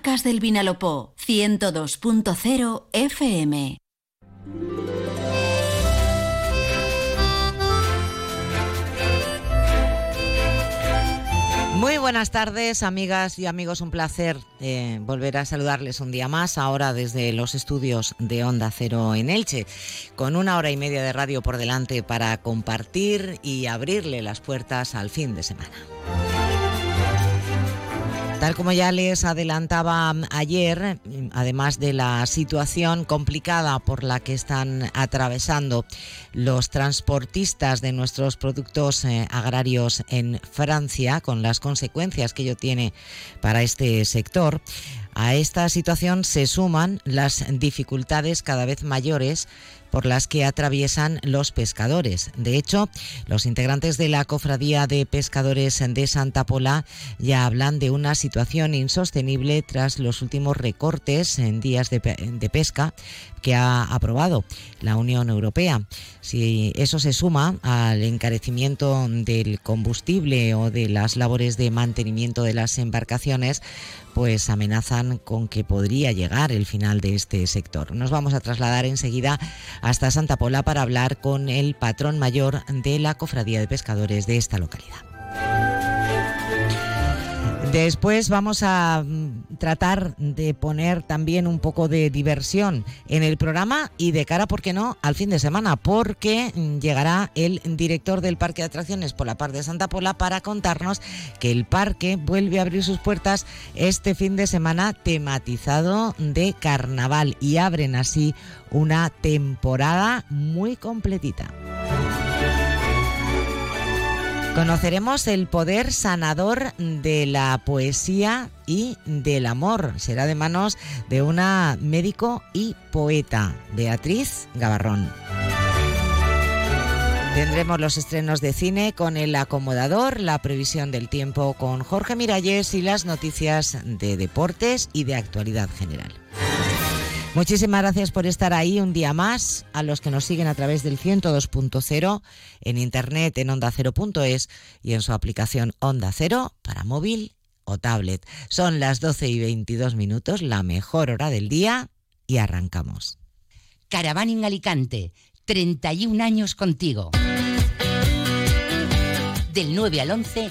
Comarcas del Vinalopó 102.0 FM. Muy buenas tardes, amigas y amigos. Un placer eh, volver a saludarles un día más, ahora desde los estudios de Onda Cero en Elche, con una hora y media de radio por delante para compartir y abrirle las puertas al fin de semana. Tal como ya les adelantaba ayer, además de la situación complicada por la que están atravesando los transportistas de nuestros productos eh, agrarios en Francia, con las consecuencias que ello tiene para este sector, a esta situación se suman las dificultades cada vez mayores por las que atraviesan los pescadores. De hecho, los integrantes de la Cofradía de Pescadores de Santa Pola ya hablan de una situación insostenible tras los últimos recortes en días de, pesca que ha aprobado la Unión Europea. Si eso se suma al encarecimiento del combustible o de las labores de mantenimiento de las embarcaciones, pues amenazan con que podría llegar el final de este sector. Nos vamos a trasladar enseguida hasta Santa Pola para hablar con el patrón mayor de la Cofradía de Pescadores de esta localidad. Después vamos a mm, tratar de poner también un poco de diversión en el programa y de cara, ¿por qué no?, al fin de semana, porque mm, llegará el director del Parque de Atracciones por la parte de Santa Pola para contarnos que el parque vuelve a abrir sus puertas este fin de semana tematizado de carnaval y abren así una temporada muy completita. Conoceremos el poder sanador de la poesía y del amor. Será de manos de una médico y poeta, Beatriz Gavarrón. Tendremos los estrenos de cine con El Acomodador, la previsión del tiempo con Jorge Miralles y las noticias de deportes y de actualidad general. Muchísimas gracias por estar ahí un día más, a los que nos siguen a través del 102.0 en internet en onda0.es y en su aplicación Onda Cero para móvil o tablet. Son las 12 y 22 minutos, la mejor hora del día y arrancamos. Caravana en Alicante, 31 años contigo. Del 9 al 11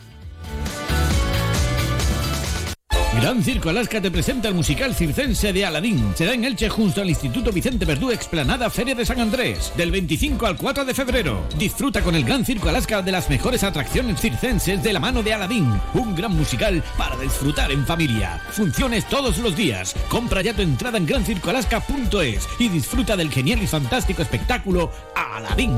Gran Circo Alaska te presenta el musical circense de Aladín. Será en Elche junto al Instituto Vicente Verdú Explanada Feria de San Andrés, del 25 al 4 de febrero. Disfruta con el Gran Circo Alaska de las mejores atracciones circenses de la mano de Aladín. Un gran musical para disfrutar en familia. Funciones todos los días. Compra ya tu entrada en grancircoalaska.es y disfruta del genial y fantástico espectáculo Aladín.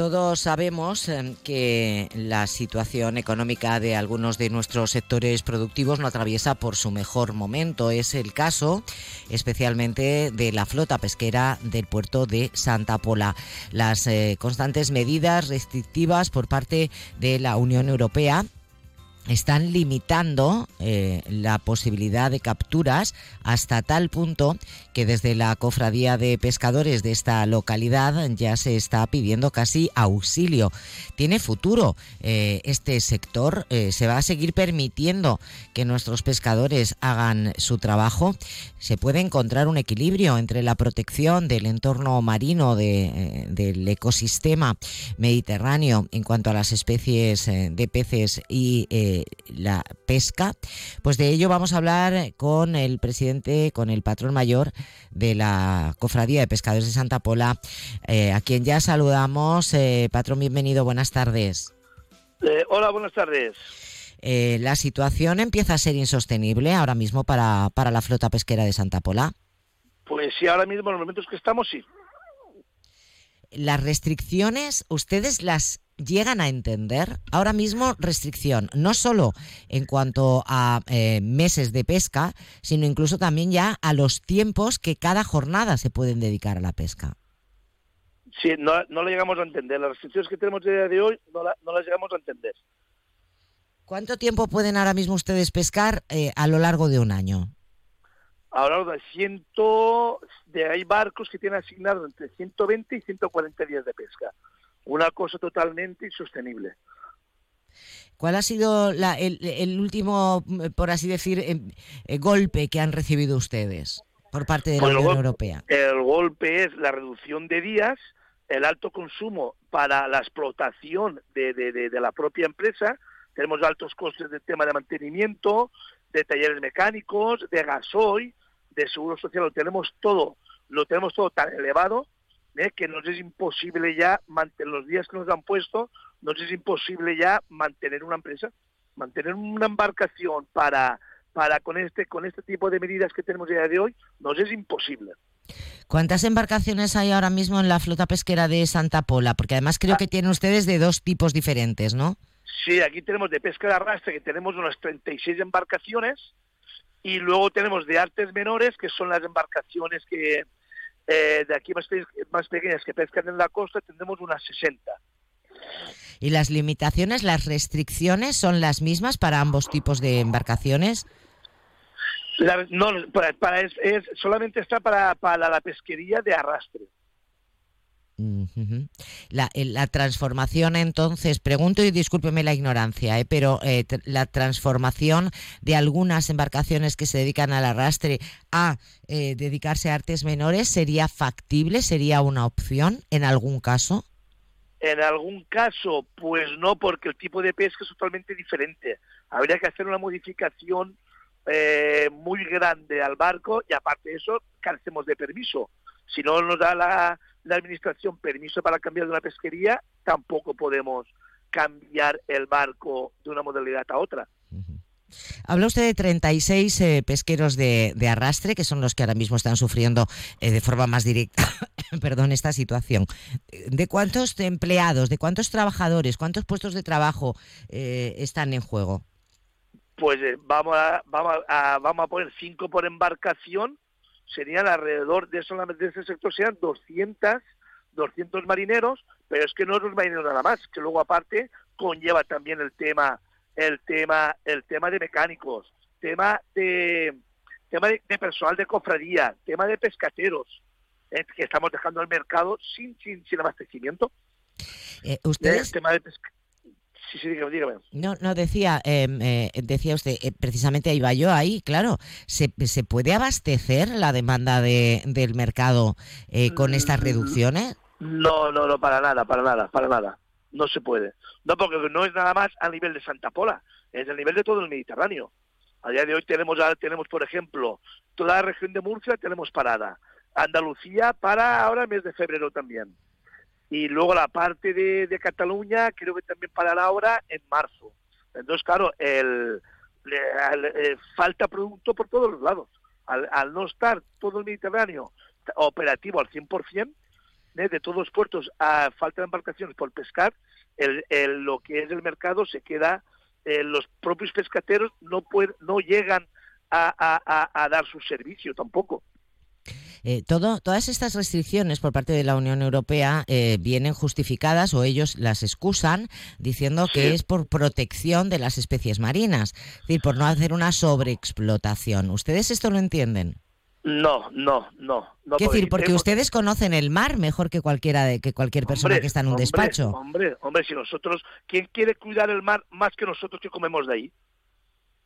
Todos sabemos eh, que la situación económica de algunos de nuestros sectores productivos no atraviesa por su mejor momento. Es el caso especialmente de la flota pesquera del puerto de Santa Pola. Las eh, constantes medidas restrictivas por parte de la Unión Europea están limitando eh, la posibilidad de capturas hasta tal punto que desde la cofradía de pescadores de esta localidad ya se está pidiendo casi auxilio. Tiene futuro eh, este sector, eh, se va a seguir permitiendo que nuestros pescadores hagan su trabajo. Se puede encontrar un equilibrio entre la protección del entorno marino del ecosistema mediterráneo en cuanto a las especies de peces y la pesca. Pues de ello vamos a hablar con el presidente, con el patrón mayor de la Cofradía de Pescadores de Santa Pola, eh, a quien ya saludamos. Eh, patrón, bienvenido, buenas tardes. Eh, hola, buenas tardes. la situación empieza a ser insostenible ahora mismo para, para la flota pesquera de Santa Pola. Pues sí, ahora mismo en los momentos que estamos sí. las restricciones, ¿ustedes las llegan a entender? Ahora mismo restricción, no solo en cuanto a eh, meses de pesca, sino incluso también ya a los tiempos que cada jornada se pueden dedicar a la pesca. Sí, no, no lo llegamos a entender. Las restricciones que tenemos día de hoy no, no las llegamos a entender. ¿Cuánto tiempo pueden ahora mismo ustedes pescar eh, a lo largo de un año? A lo largo de ciento, de, hay barcos que tienen asignado entre 120 y 140 días de pesca. Una cosa totalmente insostenible. ¿Cuál ha sido el, último, por así decir, em, eh, golpe que han recibido ustedes por parte de la pues Unión Europea? El golpe es la reducción de días, el alto consumo para la explotación de, de la propia empresa, tenemos altos costes de tema de mantenimiento, de talleres mecánicos, de gasoil, de seguro social, lo tenemos todo, lo tenemos todo tan elevado ¿eh? que nos es imposible ya mantener los días que nos han puesto, nos es imposible ya mantener una empresa, mantener una embarcación para para con este con este tipo de medidas que tenemos día de hoy, nos es imposible. ¿Cuántas embarcaciones hay ahora mismo en la flota pesquera de Santa Pola? Porque además creo que tienen ustedes de dos tipos diferentes, ¿no? Sí, aquí tenemos de pesca de arrastre, que tenemos unas 36 embarcaciones, y luego tenemos de artes menores, que son las embarcaciones que eh, de aquí más, más pequeñas que pescan en la costa, tendremos unas 60. ¿Y las limitaciones, las restricciones son las mismas para ambos tipos de embarcaciones? no, para, es, solamente está para, para la pesquería de arrastre. La, la, transformación, entonces, pregunto y discúlpeme la ignorancia, ¿eh? pero eh, la transformación de algunas embarcaciones que se dedican al arrastre a eh, dedicarse a artes menores, ¿sería factible? ¿Sería una opción en algún caso? En algún caso, pues no, porque el tipo de pesca es totalmente diferente. Habría que hacer una modificación muy grande al barco y aparte de eso, carecemos de permiso. Si no nos da la, la administración permiso para cambiar de una pesquería, tampoco podemos cambiar el barco de una modalidad a otra. Habla usted de 36 eh, pesqueros de, arrastre, que son los que ahora mismo están sufriendo eh, de forma más directa perdón, esta situación. ¿De cuántos empleados, de cuántos trabajadores, cuántos puestos de trabajo eh, están en juego? Pues vamos, a, vamos, a, vamos a poner cinco por embarcación serían alrededor de solamente de ese sector serían 200, 200 marineros, pero es que no es los marineros nada más, que luego aparte conlleva también el tema, el tema, el tema de mecánicos, tema de tema de, personal de cofradía, tema de pescateros, eh, que estamos dejando al mercado sin, sin, sin abastecimiento. Eh, ustedes, tema de Sí, sí, dígame, No, no, decía, em, eh, decía usted, eh, precisamente iba yo ahí, claro, ¿se, ¿se puede abastecer la demanda de, del mercado eh, con estas mm, reducciones? No, no, no, para nada, para nada, para nada. No se puede. No, porque no es nada más a nivel de Santa Pola, es a nivel de todo el Mediterráneo. A día de hoy tenemos, tenemos por ejemplo, toda la región de Murcia tenemos parada. Andalucía para ahora el mes de febrero también y luego la parte de, Cataluña creo que también parará ahora en marzo. Entonces, claro, el, eh, falta producto por todos los lados. Al, no estar todo el Mediterráneo operativo al 100%, ¿eh? de todos los puertos a falta de embarcaciones por pescar, el, lo que es el mercado se queda, eh, los propios pescateros no, pueden, no llegan a dar su servicio tampoco. Eh, todo, todas estas restricciones por parte de la Unión Europea eh, vienen justificadas o ellos las excusan diciendo que es por protección de las especies marinas, es decir, por no hacer una sobreexplotación. ¿Ustedes esto lo entienden? No, no, no. no ¿Qué decir? Porque ustedes conocen el mar mejor que cualquiera de que cualquier persona que está en un despacho. Hombre, hombre, si nosotros, ¿quién quiere cuidar el mar más que nosotros que comemos de ahí?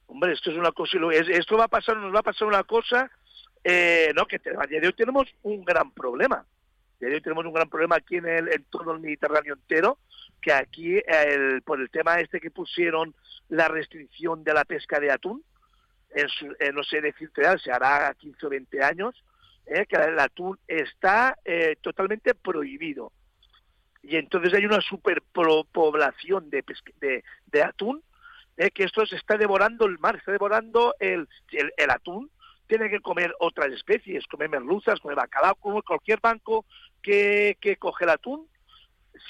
Hombre, esto es una cosa, esto va a pasar, nos va a pasar una cosa eh, no, que a día de hoy tenemos un gran problema. A día de hoy tenemos un gran problema aquí en, el, en todo el Mediterráneo entero, que aquí, el, por el tema este que pusieron la restricción de la pesca de atún, en eh, no sé decirte, se hará 15 o 20 años, eh, que el atún está eh, totalmente prohibido. Y entonces hay una superpoblación de, de, de atún, que esto se está devorando el mar, está devorando el, el atún, tiene que comer otras especies, comer merluzas, comer bacalao, como cualquier banco que, que coge el atún,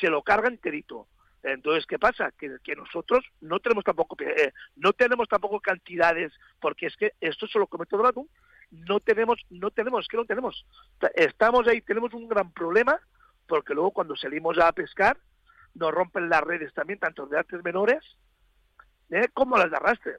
se lo carga enterito. Entonces, ¿qué pasa? Que, que nosotros no tenemos tampoco eh, no tenemos tampoco cantidades, porque es que esto se lo come todo el atún. No tenemos, no tenemos, es que no tenemos. Estamos ahí, tenemos un gran problema, porque luego cuando salimos a pescar, nos rompen las redes también, tanto de artes menores ¿eh? como las de arrastre.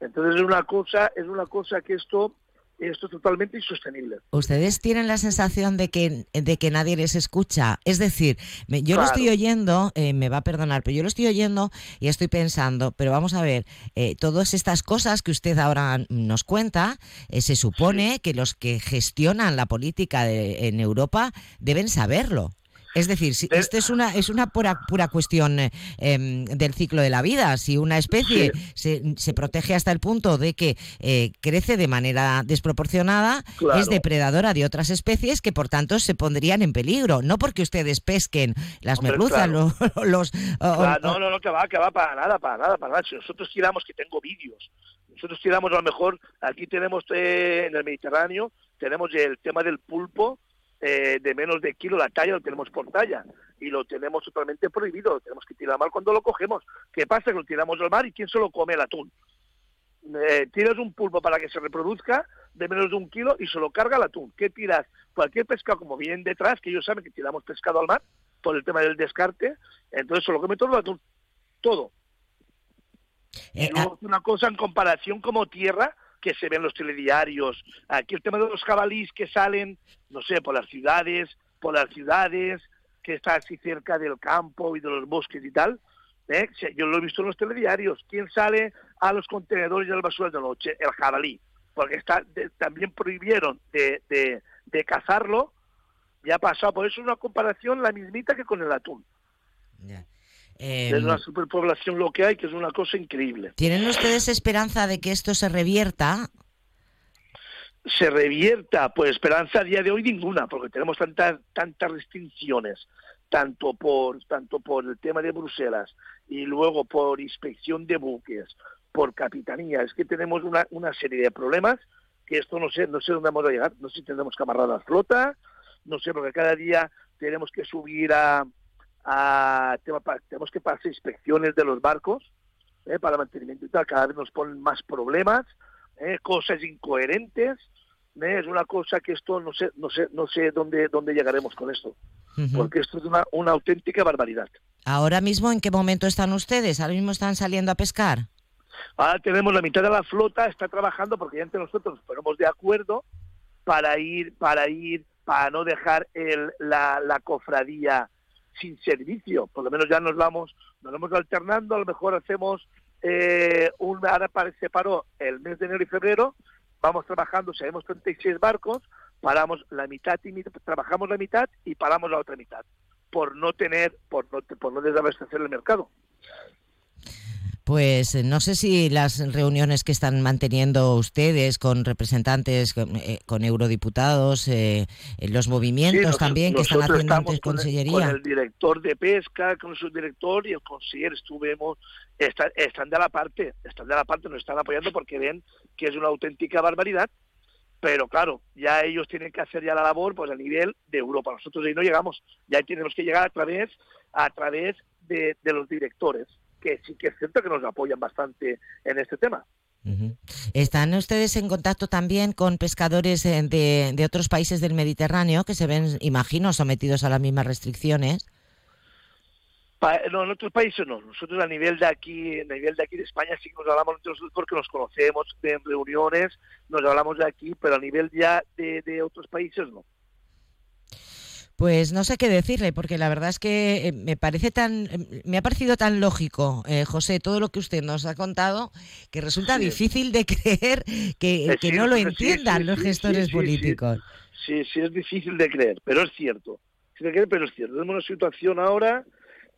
Entonces es una cosa, es una cosa que esto esto es totalmente insostenible. Ustedes tienen la sensación de que, de que nadie les escucha. Es decir, yo lo estoy oyendo, eh, me va a perdonar, pero yo lo estoy oyendo y estoy pensando, pero vamos a ver, eh, todas estas cosas que usted ahora nos cuenta, se supone que los que gestionan la política en Europa deben saberlo. Es decir, si, esto es una, es una pura, pura cuestión eh, em, del ciclo de la vida. Si una especie se, se, protege hasta el punto de que eh, crece de manera desproporcionada, es depredadora de otras especies que por tanto se pondrían en peligro. No porque ustedes pesquen las merluzas, los... no, no, no, que va, que va para nada, para nada, para nada. Si nosotros tiramos, que tengo vídeos, nosotros tiramos a lo mejor, aquí tenemos eh, en el Mediterráneo, tenemos el tema del pulpo, eh, de menos de kilo la talla lo tenemos por talla y lo tenemos totalmente prohibido, lo tenemos que tirar al mar cuando lo cogemos. ¿Qué pasa? Que lo tiramos al mar y ¿quién se lo come el atún? Eh, tiras un pulpo para que se reproduzca de menos de un kilo y se lo carga el atún. ¿Qué tiras? Cualquier pescado, como vienen detrás, que ellos saben que tiramos pescado al mar por el tema del descarte, entonces se lo come todo el atún. Todo. Eh, y ah una cosa en comparación como tierra, que se ven los telediarios. Aquí el tema de los jabalíes que salen, no sé, por las ciudades, por las ciudades, que está así cerca del campo y de los bosques y tal. ¿eh? Yo lo he visto en los telediarios. ¿Quién sale a los contenedores de la basura de noche? El jabalí. Porque está, también prohibieron de, de, cazarlo. Ya ha pasado. Por eso es una comparación la mismita que con el atún es una em, superpoblación lo que hay, que es una cosa increíble. ¿Tienen ustedes esperanza de que esto se revierta? Se revierta, pues esperanza a día de hoy ninguna, porque tenemos tantas tantas restricciones, tanto por tanto por el tema de Bruselas y luego por inspección de buques, por capitanía, es que tenemos una, una serie de problemas que esto no sé no sé dónde vamos a llegar, no sé si tendremos que amarrar la flota, no sé, porque cada día tenemos que subir a tenemos que pasar inspecciones de los barcos eh, para mantenimiento y tal, cada vez nos ponen más problemas, eh, cosas incoherentes, eh, es una cosa que esto no sé, no sé, no sé dónde, dónde llegaremos con esto, porque esto es una, una auténtica barbaridad. Ahora mismo, ¿en qué momento están ustedes? ¿Ahora mismo están saliendo a pescar? Ahora tenemos la mitad de la flota, está trabajando porque ya entre nosotros nos ponemos de acuerdo para ir, para ir, para no dejar el, la, la cofradía sin servicio, por lo menos ya nos vamos, nos vamos alternando, a lo mejor hacemos eh, un, ahora se paró el mes de enero y febrero, vamos trabajando, si tenemos 36 barcos, paramos la mitad y trabajamos la mitad y paramos la otra mitad, por no tener, por no, por no desabastecer el mercado. Pues eh, no sé si las reuniones que están manteniendo ustedes con representantes, con, eh, eurodiputados, eh, los movimientos también que están haciendo ante Consellería. Con el director de pesca, con su director y el consejero estuvimos, están, de la parte, están de la parte, nos están apoyando porque ven que es una auténtica barbaridad, pero claro, ya ellos tienen que hacer ya la labor pues a nivel de Europa. Nosotros ahí no llegamos, ya tenemos que llegar a través, a través de los directores que sí que es cierto que nos apoyan bastante en este tema. ¿Están ustedes en contacto también con pescadores eh, de, de, otros países del Mediterráneo que se ven, imagino, sometidos a las mismas restricciones? no, en otros países no. Nosotros a nivel de aquí, a nivel de aquí de España sí que nos hablamos entre nosotros porque nos conocemos en reuniones, nos hablamos de aquí, pero a nivel ya de, de otros países no. Pues no sé qué decirle, porque la verdad es que eh, me parece tan, eh, me ha parecido tan lógico, eh, José, todo lo que usted nos ha contado, que resulta difícil de creer que, no lo entiendan los gestores políticos. Sí, sí, es difícil de creer, pero es cierto. de creer, pero es cierto. Tenemos una situación ahora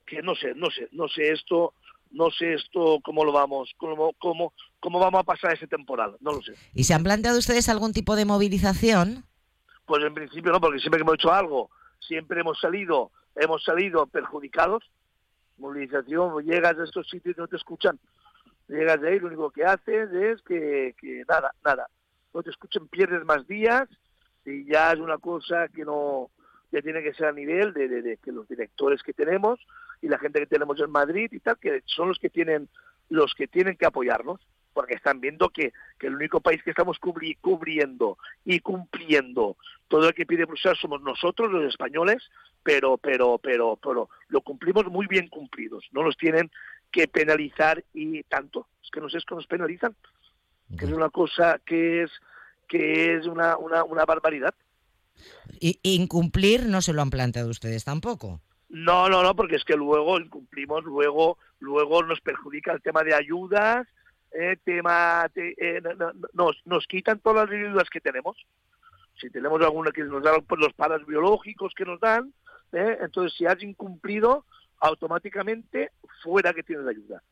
que no sé, no sé, no sé esto, no sé esto cómo lo vamos, cómo, cómo, cómo vamos a pasar ese temporal, no lo sé. ¿Y se han planteado ustedes algún tipo de movilización? Pues en principio no, porque siempre que hemos hecho algo siempre hemos salido, hemos salido perjudicados. Movilización, llegas a estos sitios y no te escuchan. Llegas de ahí, lo único que haces es que, nada, nada. no te escuchen, pierdes más días y ya es una cosa que no, ya tiene que ser a nivel de, de, que los directores que tenemos y la gente que tenemos en Madrid y tal, que son los que tienen, los que tienen que apoyarnos porque están viendo que, que el único país que estamos cubriendo y cumpliendo todo lo que pide Bruselas somos nosotros, los españoles, pero, pero, pero, pero lo cumplimos muy bien cumplidos. No los tienen que penalizar y tanto. Es que no sé, es que nos penalizan. Que es una cosa que es, que es una, una, una barbaridad. Y incumplir no se lo han planteado ustedes tampoco. No, no, no, porque es que luego incumplimos, luego, luego nos perjudica el tema de ayudas, eh, tema eh, nos, nos quitan todas las ayudas que tenemos. Si tenemos alguna que nos dan pues, los paras biológicos que nos dan, eh, entonces si has incumplido, automáticamente fuera que tienes ayuda.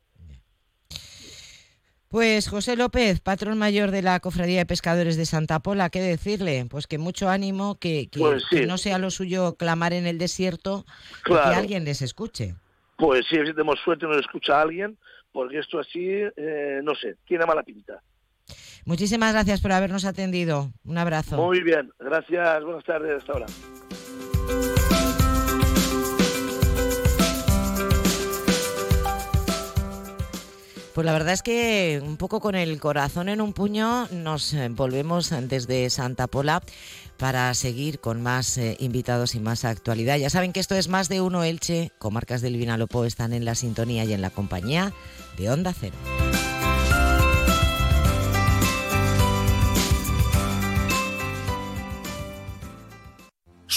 Pues José López, patrón mayor de la Cofradía de Pescadores de Santa Pola, ¿qué decirle? Pues que mucho ánimo, que, que, pues no sea lo suyo clamar en el desierto, que alguien les escuche. Pues sí, si tenemos suerte nos escucha alguien, porque esto así, eh, no sé, tiene mala pinta. Muchísimas gracias por habernos atendido. Un abrazo. Muy bien, gracias, buenas tardes, hasta ahora. Pues la verdad es que un poco con el corazón en un puño nos eh, volvemos desde Santa Pola para seguir con más eh, invitados y más actualidad. Ya saben que esto es más de uno Elche, comarcas del Vinalopó están en la sintonía y en la compañía de Onda Cero.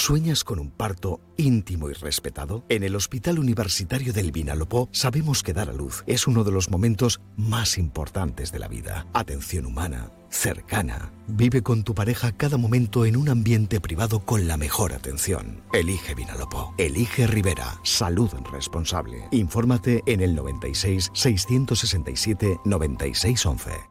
¿Sueñas con un parto íntimo y respetado? En el Hospital Universitario del Vinalopó sabemos que dar a luz es uno de los momentos más importantes de la vida. Atención humana, cercana. Vive con tu pareja cada momento en un ambiente privado con la mejor atención. Elige Vinalopó. Elige Rivera. Salud responsable. Infórmate en el 96 667 9611.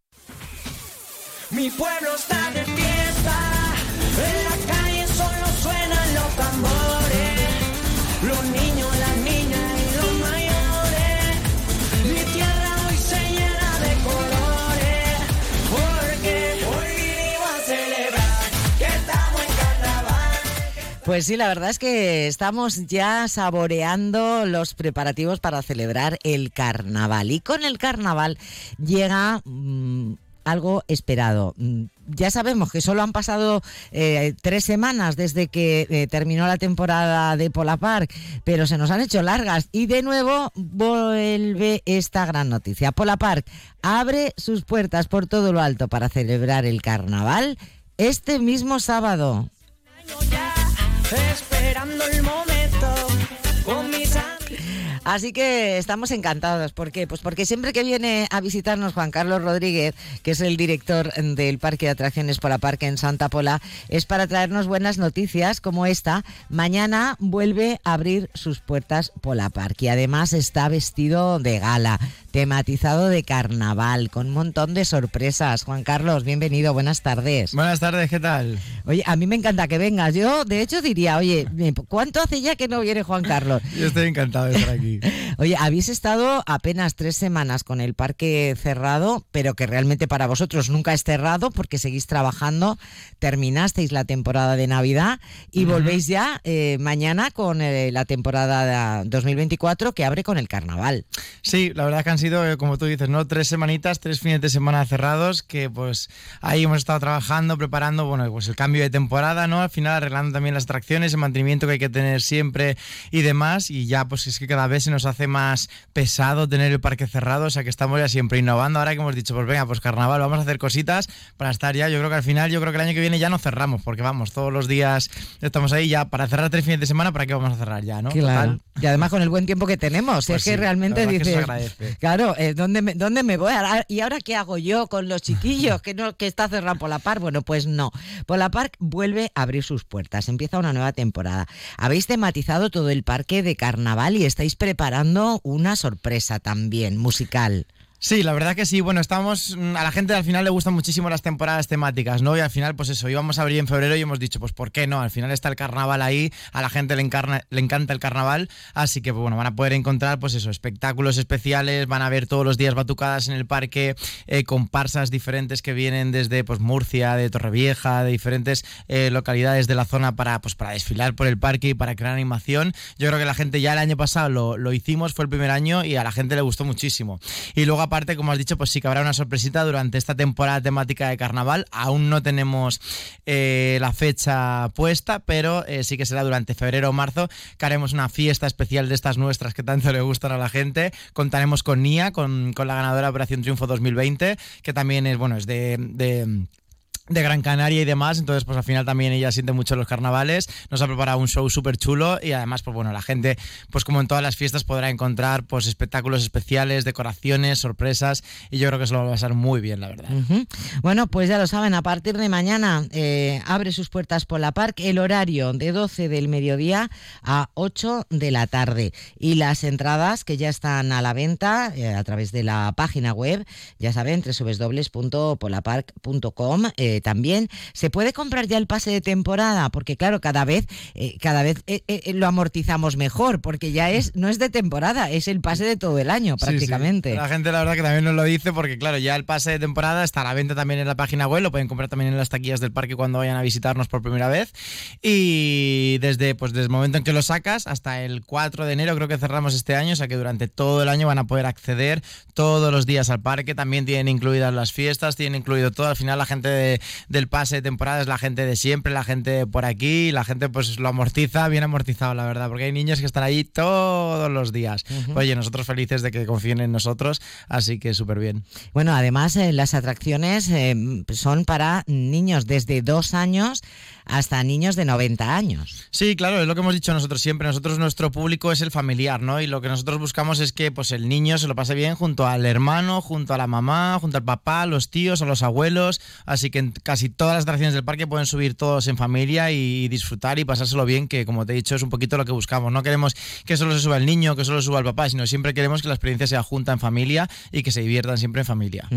Mi pueblo está de fiesta, en la calle solo suenan los tambores, los niños, las niñas y los mayores. Mi tierra hoy se llena de colores, porque hoy vinimos a celebrar que estamos en carnaval. Pues sí, la verdad es que estamos ya saboreando los preparativos para celebrar el carnaval. Y con el carnaval llega... Mmm, algo esperado. Mm, ya sabemos que solo han pasado eh, tres semanas desde que eh, terminó la temporada de Pola Park, pero se nos han hecho largas y de nuevo vuelve esta gran noticia. Pola Park abre sus puertas por todo lo alto para celebrar el carnaval este mismo sábado. Esperando el momento Así que estamos encantados. ¿Por qué? Pues porque siempre que viene a visitarnos Juan Carlos Rodríguez, que es el director del Parque de Atracciones Pola Parque en Santa Pola, es para traernos buenas noticias como esta. Mañana vuelve a abrir sus puertas Pola Parque y además está vestido de gala, tematizado de carnaval, con un montón de sorpresas. Juan Carlos, bienvenido, buenas tardes. Buenas tardes, ¿qué tal? Oye, a mí me encanta que vengas. Yo, de hecho, diría, oye, ¿cuánto hace ya que no viene Juan Carlos? Yo estoy encantado de estar aquí. Oye, habéis estado apenas tres semanas con el parque cerrado, pero que realmente para vosotros nunca es cerrado porque seguís trabajando, terminasteis la temporada de Navidad y volvéis ya eh, mañana con eh, la temporada 2024 que abre con el carnaval. Sí, la verdad es que han sido, eh, como tú dices, ¿no? Tres semanitas, tres fines de semana cerrados, que pues ahí hemos estado trabajando, preparando, bueno, pues el cambio de temporada, ¿no? Al final arreglando también las atracciones, el mantenimiento que hay que tener siempre y demás, y ya pues es que cada vez se nos hace más pesado tener el parque cerrado, o sea que estamos ya siempre innovando. Ahora que hemos dicho, pues venga, pues carnaval, vamos a hacer cositas para estar ya. Yo creo que al final, yo creo que el año que viene ya no cerramos, porque vamos, todos los días estamos ahí ya para cerrar tres fines de semana, ¿para qué vamos a cerrar ya, no? Claro. Total. Y además con el buen tiempo que tenemos, Pues es que sí, realmente que se dices, agradece. Claro, eh, ¿dónde, me, ¿dónde me voy? ¿Y ahora qué hago yo con los chiquillos que no que está cerrado Polapar? Bueno, pues no. Polapar vuelve a abrir sus puertas, empieza una nueva temporada. Habéis tematizado todo el parque de carnaval y estáis preparando una sorpresa también musical. Sí, la verdad que sí. Bueno, estamos. mm, A la gente al final le gustan muchísimo las temporadas temáticas, ¿no? Y al final, pues eso, íbamos a abrir en febrero y hemos dicho, pues ¿por qué no? Al final está el carnaval ahí, a la gente le, encarna- le encanta el carnaval, así que, bueno, van a poder encontrar, pues eso, espectáculos especiales, van a ver todos los días batucadas en el parque, eh, comparsas diferentes que vienen desde, pues, Murcia, de Torrevieja, de diferentes eh, localidades de la zona para, pues, para desfilar por el parque y para crear animación. Yo creo que la gente ya el año pasado lo, lo hicimos, fue el primer año y a la gente le gustó muchísimo. Y luego aparte, como has dicho, pues sí que habrá una sorpresita durante esta temporada temática de carnaval. Aún no tenemos eh, la fecha puesta, pero eh, sí que será durante febrero o marzo que haremos una fiesta especial de estas nuestras que tanto le gustan a la gente. Contaremos con Nia, con, con la ganadora de Operación Triunfo 2020, que también es, bueno, es de- de de Gran Canaria y demás, entonces pues al final también ella siente mucho los carnavales, nos ha preparado un show súper chulo y además pues bueno, la gente pues como en todas las fiestas podrá encontrar pues espectáculos especiales, decoraciones, sorpresas y yo creo que se lo va a pasar muy bien la verdad. Bueno, pues ya lo saben, a partir de mañana eh, abre sus puertas Pola Park, el horario de 12 del mediodía a 8 de la tarde. Y las entradas que ya están a la venta eh, a través de la página web, ya saben, www.polapark.com. eh, también se puede comprar ya el pase de temporada, porque claro, cada vez, eh, cada vez eh, eh, lo amortizamos mejor, porque ya es, no es de temporada, es el pase de todo el año Sí, sí. prácticamente. La gente la verdad que también nos lo dice porque claro, ya el pase de temporada está a la venta también en la página web, lo pueden comprar también en las taquillas del parque cuando vayan a visitarnos por primera vez y desde pues desde el momento en que lo sacas hasta el 4 de enero creo que cerramos este año, o sea que durante todo el año van a poder acceder todos los días al parque, también tienen incluidas las fiestas, tienen incluido todo, al final la gente de- del pase de temporada es la gente de siempre, la gente por aquí, la gente pues lo amortiza, bien amortizado la verdad, porque hay niños que están ahí todos los días. Oye, nosotros felices de que confíen en nosotros, así que súper bien. Bueno, además eh, las atracciones eh, son para niños desde dos años hasta niños de 90 años. Sí, claro, es lo que hemos dicho nosotros siempre. Nosotros, nuestro público es el familiar, ¿no? Y lo que nosotros buscamos es que pues, el niño se lo pase bien junto al hermano, junto a la mamá, junto al papá, a los tíos, a los abuelos. Así que en casi todas las atracciones del parque pueden subir todos en familia y disfrutar y pasárselo bien, que como te he dicho es un poquito lo que buscamos. No queremos que solo se suba el niño, que solo suba el papá, sino siempre queremos que la experiencia sea junta en familia y que se diviertan siempre en familia.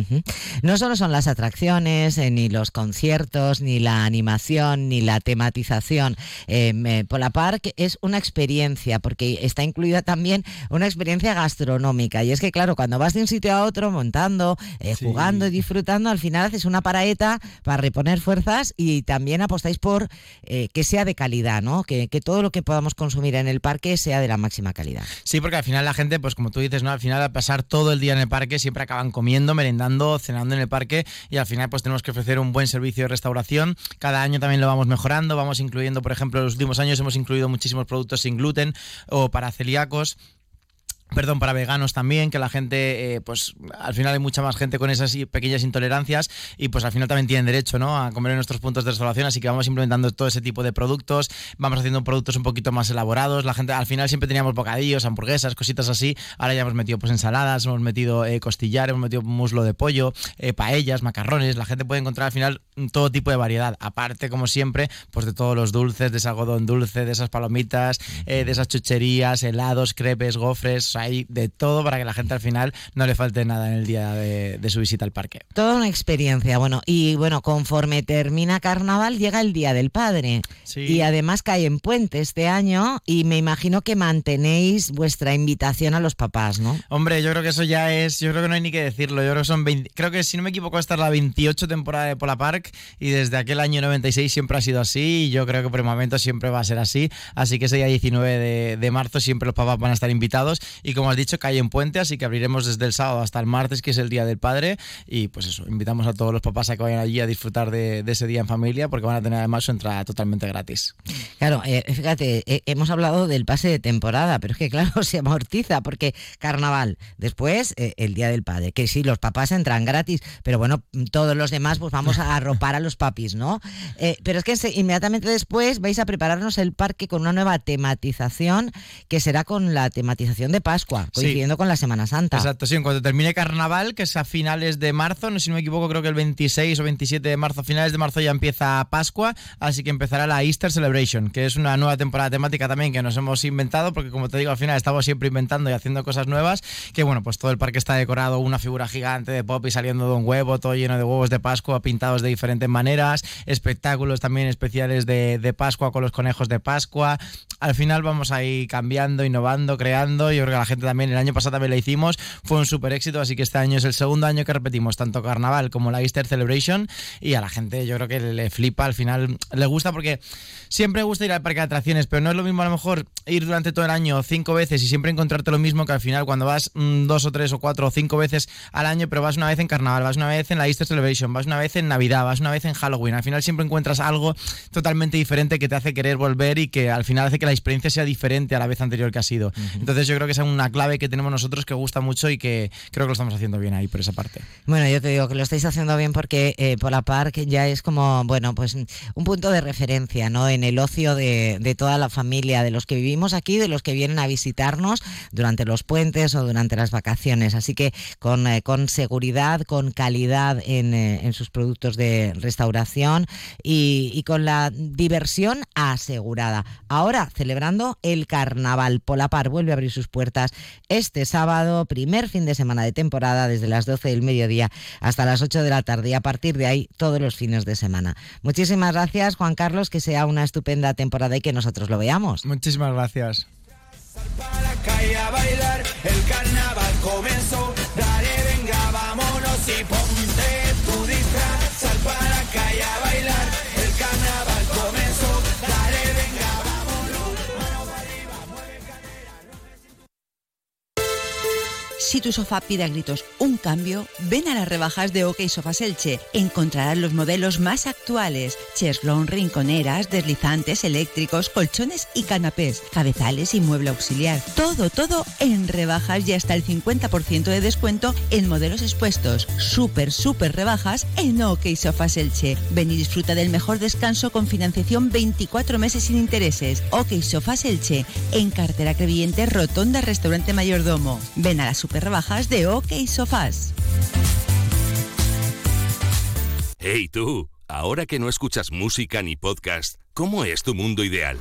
No solo son las atracciones, eh, ni los conciertos, ni la animación, ni la tematización. Eh, eh, Pola Park es una experiencia, porque está incluida también una experiencia gastronómica. Y es que, claro, cuando vas de un sitio a otro montando, eh, jugando y disfrutando, al final haces una paraeta para reponer fuerzas y también apostáis por eh, que sea de calidad, ¿no? Que, que todo lo que podamos consumir en el parque sea de la máxima calidad. Sí, porque al final la gente, pues como tú dices, ¿no? Al final al pasar todo el día en el parque siempre acaban comiendo, merendando, cenando en el parque y al final pues tenemos que ofrecer un buen servicio de restauración. Cada año también lo vamos mejorando, vamos incluyendo, por ejemplo, en los últimos años hemos incluido muchísimos productos sin gluten o para celíacos. Perdón, para veganos también, que la gente, eh, pues al final hay mucha más gente con esas pequeñas intolerancias y pues al final también tienen derecho ¿no? a comer en nuestros puntos de restauración, así que vamos implementando todo ese tipo de productos, vamos haciendo productos un poquito más elaborados, la gente al final siempre teníamos bocadillos, hamburguesas, cositas así, ahora ya hemos metido pues ensaladas, hemos metido eh, costillar, hemos metido muslo de pollo, eh, paellas, macarrones, la gente puede encontrar al final todo tipo de variedad, aparte como siempre, pues de todos los dulces, de ese algodón dulce, de esas palomitas, eh, de esas chucherías, helados, crepes, gofres, o sea, hay de todo para que la gente al final no le falte nada en el día de, de su visita al parque. Toda una experiencia, bueno, y bueno, conforme termina carnaval llega el Día del Padre. Sí. Y además cae en puente este año y me imagino que mantenéis vuestra invitación a los papás, ¿no? Hombre, yo creo que eso ya es, yo creo que no hay ni que decirlo, yo creo que son 20, creo que si no me equivoco esta es la 28 temporada de Pola Park y desde aquel año 96 siempre ha sido así y yo creo que por el momento siempre va a ser así, así que ese día 19 de, de marzo siempre los papás van a estar invitados y como has dicho, cae en puente, así que abriremos desde el sábado hasta el martes, que es el Día del Padre, y pues eso, invitamos a todos los papás a que vayan allí a disfrutar de, ese día en familia, porque van a tener además su entrada totalmente gratis. Claro, eh, fíjate, eh, hemos hablado del pase de temporada, pero es que claro, se amortiza porque carnaval, después eh, el Día del Padre, que sí, los papás entran gratis, pero bueno, todos los demás pues vamos a arropar a los papis, ¿no? Eh, pero es que inmediatamente después vais a prepararnos el parque con una nueva tematización que será con la tematización de Pascua, Sí. coincidiendo con la Semana Santa. Exacto, sí, en cuanto termine carnaval, que es a finales de marzo, no sé si no me equivoco, creo que el 26 o 27 de marzo, a finales de marzo ya empieza Pascua, así que empezará la Easter Celebration, que es una nueva temporada temática también que nos hemos inventado, porque como te digo, al final estamos siempre inventando y haciendo cosas nuevas, que bueno, pues todo el parque está decorado, una figura gigante de Poppy saliendo de un huevo, todo lleno de huevos de Pascua, pintados de diferentes maneras, espectáculos también especiales de, de Pascua con los conejos de Pascua. Al final vamos a ir cambiando, innovando, creando. Creo que la gente también, el año pasado también la hicimos, fue un súper éxito, así que este año es el segundo año que repetimos tanto Carnaval como la Easter Celebration y a la gente yo creo que le flipa, al final le gusta porque siempre gusta ir al parque de atracciones, pero no es lo mismo a lo mejor ir durante todo el año cinco veces y siempre encontrarte lo mismo que al final cuando vas mm, dos o tres o cuatro o cinco veces al año, pero vas una vez en Carnaval, vas una vez en la Easter Celebration, vas una vez en Navidad, vas una vez en Halloween. Al final siempre encuentras algo totalmente diferente que te hace querer volver y que al final hace que la experiencia sea diferente a la vez anterior que ha sido. Entonces yo creo que es una clave que tenemos nosotros que gusta mucho y que creo que lo estamos haciendo bien ahí por esa parte. Bueno, yo te digo que lo estáis haciendo bien porque eh, ya es como, bueno, pues un punto de referencia, ¿no? En el ocio de, de toda la familia, de los que vivimos aquí, de los que vienen a visitarnos durante los puentes o durante las vacaciones. Así que con, eh, con seguridad, con calidad en, eh, en sus productos de restauración y, y con la diversión asegurada. Ahora, celebrando el carnaval, Polapar vuelve a abrir sus puertas este sábado, primer fin de semana de temporada, desde las 12 del mediodía hasta las 8 de la tarde y a partir de ahí todos los fines de semana. Muchísimas gracias, Juan Carlos, que sea una estupenda temporada y que nosotros lo veamos. Muchísimas gracias. calle a bailar, el carnaval comenzó. Dale, venga, vámonos y ponte Si tu sofá pide a gritos un cambio, ven a las rebajas de OK Sofas Elche. Encontrarás los modelos más actuales: cheslón, rinconeras, deslizantes, eléctricos, colchones y canapés, cabezales y mueble auxiliar. Todo, todo en rebajas y hasta el 50% de descuento en modelos expuestos. Súper, súper rebajas en OK Sofas Elche. Ven y disfruta del mejor descanso con financiación 24 meses sin intereses. OK Sofas Elche, en cartera creyente, rotonda, restaurante mayordomo. Ven a las super rebajas de OK Sofás. Hey tú, ahora que no escuchas música ni podcast, ¿cómo es tu mundo ideal?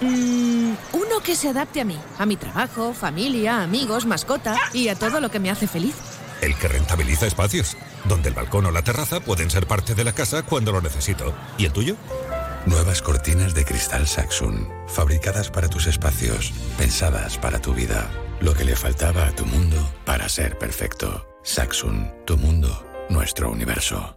Mm, uno que se adapte a mí, a mi trabajo, familia, amigos, mascota y a todo lo que me hace feliz. El que rentabiliza espacios, donde el balcón o la terraza pueden ser parte de la casa cuando lo necesito. ¿Y el tuyo? Nuevas cortinas de cristal Saxon, fabricadas para tus espacios, pensadas para tu vida. Lo que le faltaba a tu mundo para ser perfecto. Saxon, tu mundo, nuestro universo.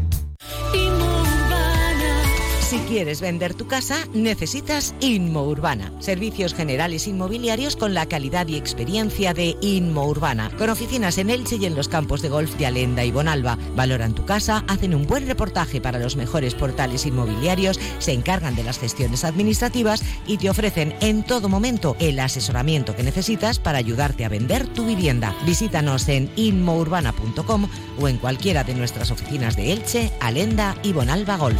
E Si quieres vender tu casa, necesitas Inmo Urbana. Servicios generales inmobiliarios con la calidad y experiencia de Inmo Urbana. Con oficinas en Elche y en los campos de golf de Alenda y Bonalba. Valoran tu casa, hacen un buen reportaje para los mejores portales inmobiliarios, se encargan de las gestiones administrativas y te ofrecen en todo momento el asesoramiento que necesitas para ayudarte a vender tu vivienda. Visítanos en inmourbana.com o en cualquiera de nuestras oficinas de Elche, Alenda y Bonalba Golf.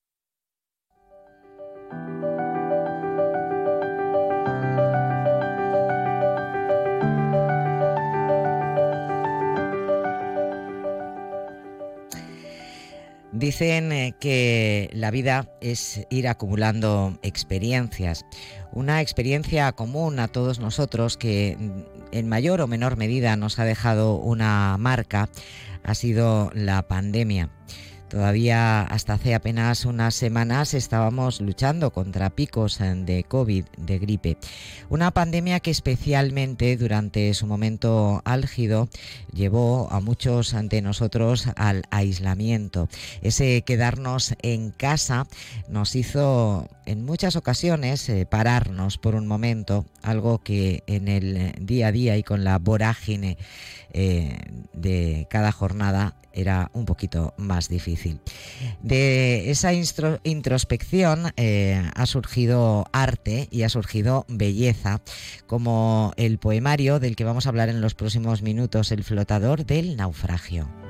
Dicen eh, que la vida es ir acumulando experiencias, una experiencia común a todos nosotros que mm, en mayor o menor medida nos ha dejado una marca, ha sido la pandemia. Todavía hasta hace apenas unas semanas estábamos luchando contra picos de COVID, de gripe. Una pandemia que especialmente durante su momento álgido llevó a muchos de nosotros al aislamiento. Ese quedarnos en casa nos hizo en muchas ocasiones eh, pararnos por un momento, algo que en el día a día y con la vorágine eh, de cada jornada era un poquito más difícil. De esa introspección eh, ha surgido arte y ha surgido belleza, como el poemario del que vamos a hablar en los próximos minutos, El flotador del naufragio.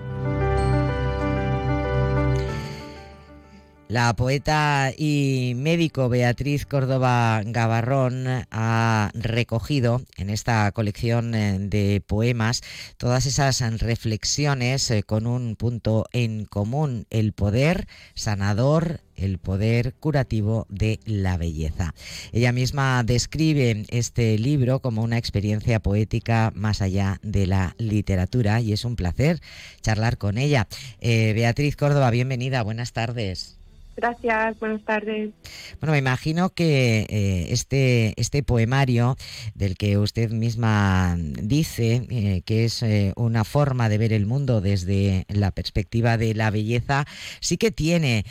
La poeta y médico Beatriz Córdoba Gavarrón ha recogido en esta colección eh, de poemas todas esas reflexiones eh, con un punto en común, el poder sanador el poder curativo de la belleza. Ella misma describe este libro como una experiencia poética más allá de la literatura y es un placer charlar con ella. Eh, Beatriz Córdoba, bienvenida, buenas tardes. Gracias, buenas tardes. Bueno, me imagino que eh, este, este poemario del que usted misma dice eh, que es eh, una forma de ver el mundo desde la perspectiva de la belleza, sí que tiene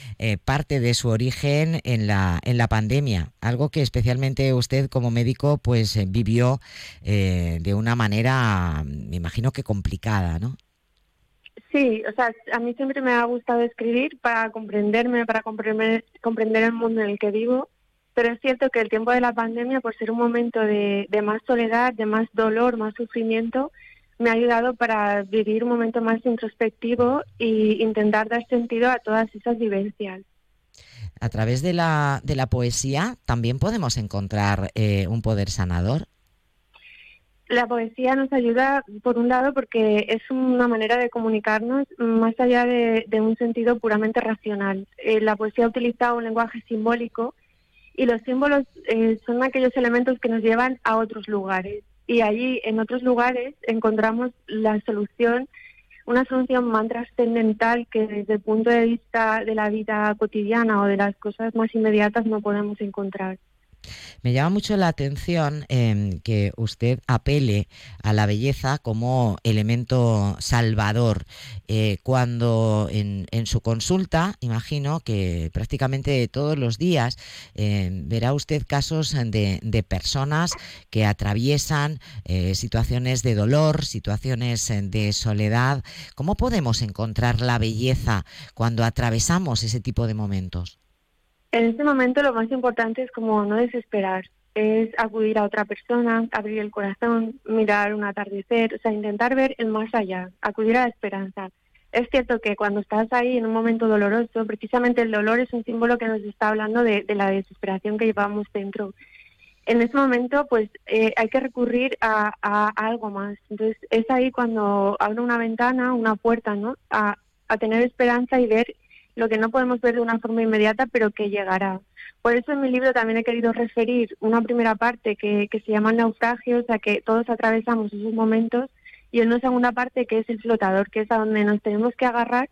parte de su origen en la, en la pandemia, algo que especialmente usted como médico pues vivió de una manera, me imagino que complicada, ¿no? Sí, o sea, a mí siempre me ha gustado escribir para comprenderme, para comprender, comprender el mundo en el que vivo, pero es cierto que el tiempo de la pandemia, por ser un momento de, más soledad, de más dolor, más sufrimiento, me ha ayudado para vivir un momento más introspectivo e intentar dar sentido a todas esas vivencias. A través de la, de la poesía también podemos encontrar eh, un poder sanador. La poesía nos ayuda, por un lado, porque es una manera de comunicarnos más allá de, un sentido puramente racional. Eh, la poesía utiliza un lenguaje simbólico y los símbolos eh, son aquellos elementos que nos llevan a otros lugares. Y allí, en otros lugares, encontramos la solución, una solución más trascendental que desde el punto de vista de la vida cotidiana o de las cosas más inmediatas no podemos encontrar. Me llama mucho la atención em, que usted apele a la belleza como elemento salvador, eh, cuando en, su consulta, imagino que prácticamente todos los días em, verá usted casos de, personas que atraviesan eh, situaciones de dolor, situaciones de soledad. ¿Cómo podemos encontrar la belleza cuando atravesamos ese tipo de momentos? En este momento lo más importante es como no desesperar, es acudir a otra persona, abrir el corazón, mirar un atardecer, o sea, intentar ver el más allá, acudir a la esperanza. Es cierto que cuando estás ahí en un momento doloroso, precisamente el dolor es un símbolo que nos está hablando de, la desesperación que llevamos dentro. En ese momento, pues eh, hay que recurrir a, algo más. Entonces, es ahí cuando abre una ventana, una puerta, ¿no? A tener esperanza y ver lo que no podemos ver de una forma inmediata, pero que llegará. Por eso en mi libro también he querido referir una primera parte que, se llama naufragio, o sea que todos atravesamos esos momentos, y una segunda parte que es el flotador, que es a donde nos tenemos que agarrar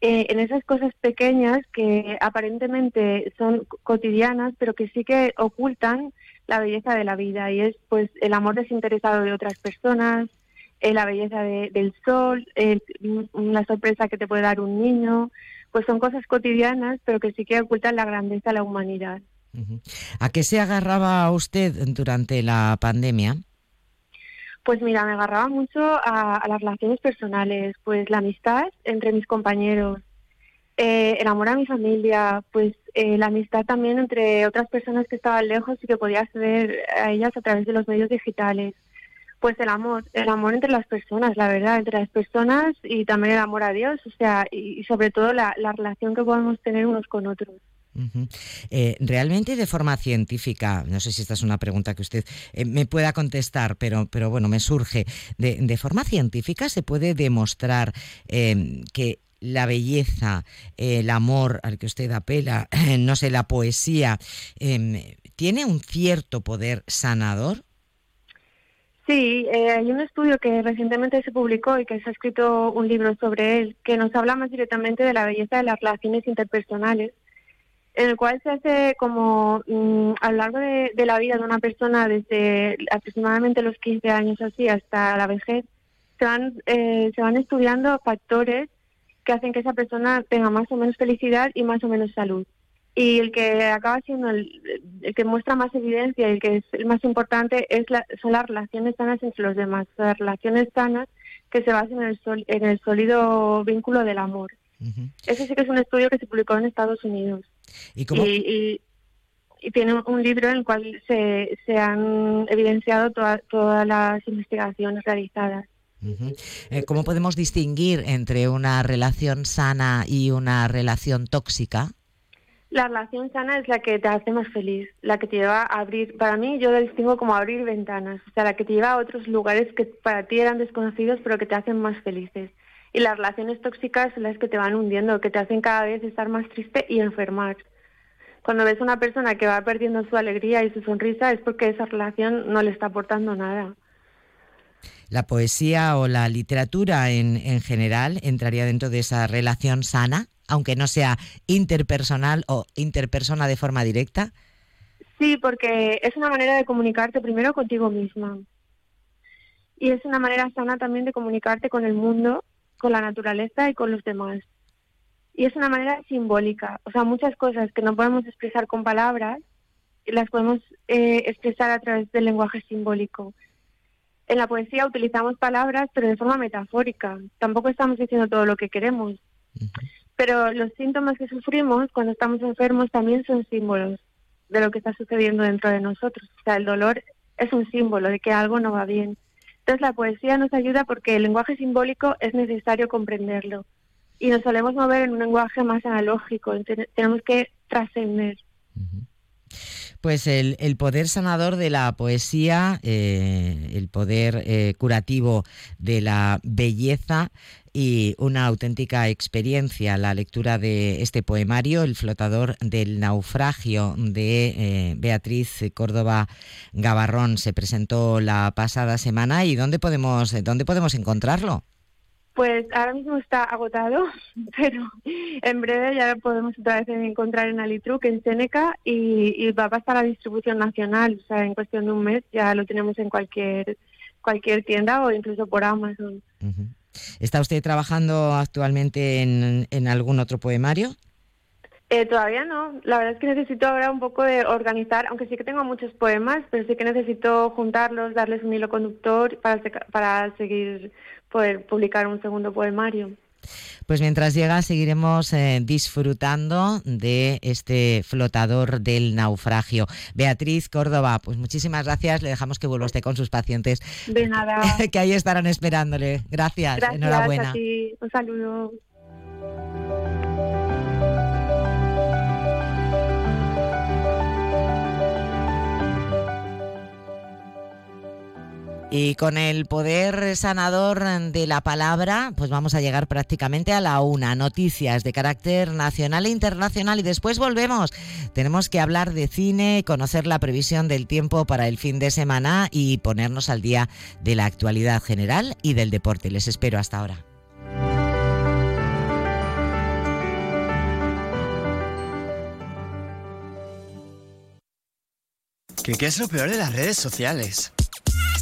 eh, en esas cosas pequeñas que aparentemente son cotidianas, pero que sí que ocultan la belleza de la vida, y es pues el amor desinteresado de otras personas, eh, la belleza del sol, la sorpresa que te puede dar un niño, pues son cosas cotidianas, pero que sí que ocultan la grandeza de la humanidad. ¿A qué se agarraba usted durante la pandemia? Pues mira, me agarraba mucho a, las relaciones personales, pues la amistad entre mis compañeros, eh, el amor a mi familia, pues eh, la amistad también entre otras personas que estaban lejos y que podía acceder a ellas a través de los medios digitales. Pues el amor, el amor entre las personas, la verdad, entre las personas y también el amor a Dios, o sea, y, sobre todo la, relación que podemos tener unos con otros. Eh, realmente de forma científica, no sé si esta es una pregunta que usted eh, me pueda contestar, pero, pero bueno, me surge. De, forma científica se puede demostrar eh, que la belleza, el amor al que usted apela, no sé, la poesía, em, ¿tiene un cierto poder sanador? Sí, eh, hay un estudio que recientemente se publicó y que se ha escrito un libro sobre él, que nos habla más directamente de la belleza de las relaciones interpersonales, en el cual se hace como mm, a lo largo de, de la vida de una persona, desde aproximadamente los 15 años así hasta la vejez, se van, eh, se van estudiando factores que hacen que esa persona tenga más o menos felicidad y más o menos salud. Y el que acaba siendo el, el que muestra más evidencia y el que es el más importante es la, son las relaciones sanas entre los demás, las relaciones sanas que se basan en el, sol- en el sólido vínculo del amor. Ese sí que es un estudio que se publicó en Estados Unidos. ¿Y cómo- y, y- y tiene un- libro en el cual se, se han evidenciado toda- todas las investigaciones realizadas. Eh, ¿Cómo podemos distinguir entre una relación sana y una relación tóxica? La relación sana es la que te hace más feliz, la que te lleva a abrir, para mí yo la distingo como abrir ventanas, o sea, la que te lleva a otros lugares que para ti eran desconocidos pero que te hacen más felices. Y las relaciones tóxicas son las que te van hundiendo, que te hacen cada vez estar más triste y enfermar. Cuando ves a una persona que va perdiendo su alegría y su sonrisa es porque esa relación no le está aportando nada. ¿La poesía o la literatura en, en general entraría dentro de esa relación sana, aunque no sea interpersonal o interpersona de forma directa? Sí, porque es una manera de comunicarte primero contigo misma. Y es una manera sana también de comunicarte con el mundo, con la naturaleza y con los demás. Y es una manera simbólica. O sea, muchas cosas que no podemos expresar con palabras, las podemos eh, expresar a través del lenguaje simbólico. En la poesía utilizamos palabras, pero de forma metafórica. Tampoco estamos diciendo todo lo que queremos. Pero los síntomas que sufrimos cuando estamos enfermos también son símbolos de lo que está sucediendo dentro de nosotros. O sea, el dolor es un símbolo de que algo no va bien. Entonces la poesía nos ayuda porque el lenguaje simbólico es necesario comprenderlo. Y nos solemos mover en un lenguaje más analógico. Tenemos que trascender. Pues el, el poder sanador de la poesía, eh, el poder eh, curativo de la belleza y una auténtica experiencia, la lectura de este poemario, El flotador del naufragio de eh, Beatriz Córdoba Gavarrón, se presentó la pasada semana y ¿dónde podemos, dónde podemos encontrarlo? Pues ahora mismo está agotado, pero en breve ya lo podemos otra vez encontrar en Alitruc, en Seneca, y, y va a pasar a distribución nacional. O sea, en cuestión de un mes ya lo tenemos en cualquier cualquier tienda o incluso por Amazon. ¿Está usted trabajando actualmente en, algún otro poemario? Eh, todavía no. La verdad es que necesito ahora un poco de organizar, aunque sí que tengo muchos poemas, pero sí que necesito juntarlos, darles un hilo conductor para, para seguir poder publicar un segundo poemario. Pues mientras llega seguiremos eh, disfrutando de este flotador del naufragio. Beatriz Córdoba, pues muchísimas gracias. Le dejamos que vuelva usted con sus pacientes De nada. que ahí estarán esperándole. Gracias, Gracias enhorabuena. a ti. Un saludo. Y con el poder sanador de la palabra, pues vamos a llegar prácticamente a la una. Noticias de carácter nacional e internacional y después volvemos. Tenemos que hablar de cine, conocer la previsión del tiempo para el fin de semana y ponernos al día de la actualidad general y del deporte. Les espero hasta ahora. ¿Qué, es lo peor de las redes sociales?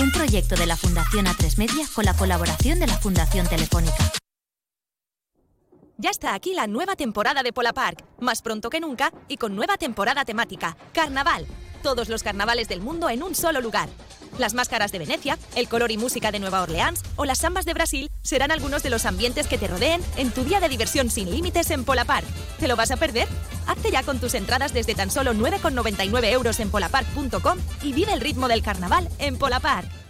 Un proyecto de la Fundación A3 Media con la colaboración de la Fundación Telefónica. Ya está aquí la nueva temporada de Pola Park, más pronto que nunca y con nueva temporada temática, Carnaval. Todos los carnavales del mundo en un solo lugar. Las máscaras de Venecia, el color y música de Nueva Orleans o las sambas de Brasil serán algunos de los ambientes que te rodeen en tu día de diversión sin límites en Polapark. ¿Te lo vas a perder? Hazte ya con tus entradas desde tan solo 9,99 euros en polapark.com y vive el ritmo del carnaval en Polapark.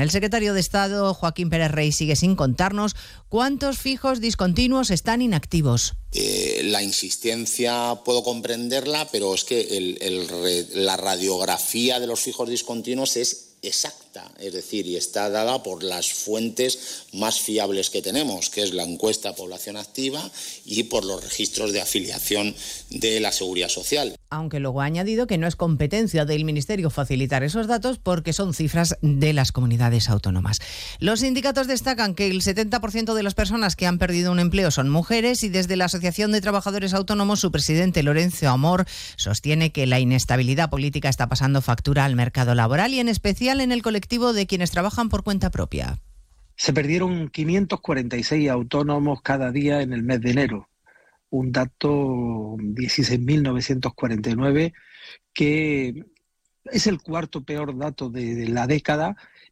El secretario de Estado, Joaquín Pérez Rey, sigue sin contarnos cuántos fijos discontinuos están inactivos. Eh, la insistencia puedo comprenderla, pero es que la radiografía de los fijos discontinuos es exacta, es decir, y está dada por las fuentes más fiables que tenemos, que es la encuesta población activa y por los registros de afiliación de la seguridad social. Aunque luego ha añadido que no es competencia del Ministerio facilitar esos datos porque son cifras de las comunidades autónomas. Los sindicatos destacan que el 70% de las personas que han perdido un empleo son mujeres y desde la Asociación de Trabajadores Autónomos su presidente Lorenzo Amor sostiene que la inestabilidad política está pasando factura al mercado laboral y en especial en el colectivo de quienes trabajan por cuenta propia. Se perdieron 546 autónomos cada día en el mes de enero, un dato 16.949 que es el cuarto peor dato de, la década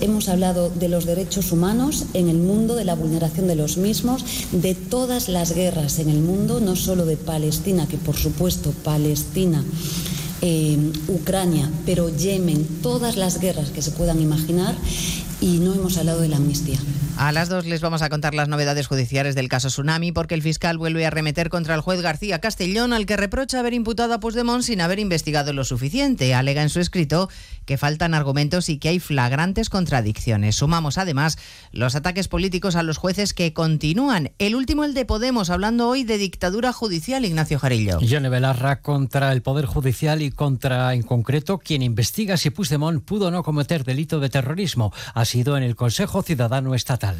Hemos hablado de los derechos humanos en el mundo, de la vulneración de los mismos, de todas las guerras en el mundo, no solo de Palestina, que por supuesto Palestina, eh, Ucrania, pero Yemen, todas las guerras que se puedan imaginar y no hemos hablado de la amnistía. A las dos les vamos a contar las novedades judiciales del caso Tsunami porque el fiscal vuelve a remeter contra el juez García Castellón al que reprocha haber imputado a Puigdemont sin haber investigado lo suficiente. Alega en su escrito que faltan argumentos y que hay flagrantes contradicciones. Sumamos además los ataques políticos a los jueces que continúan. El último el de Podemos, hablando hoy de dictadura judicial, Ignacio Jarillo. Yone Belarra contra el Poder Judicial y contra, en concreto, quien investiga si Puigdemont pudo o no cometer delito de terrorismo. Ha sido en el Consejo Ciudadano Estatal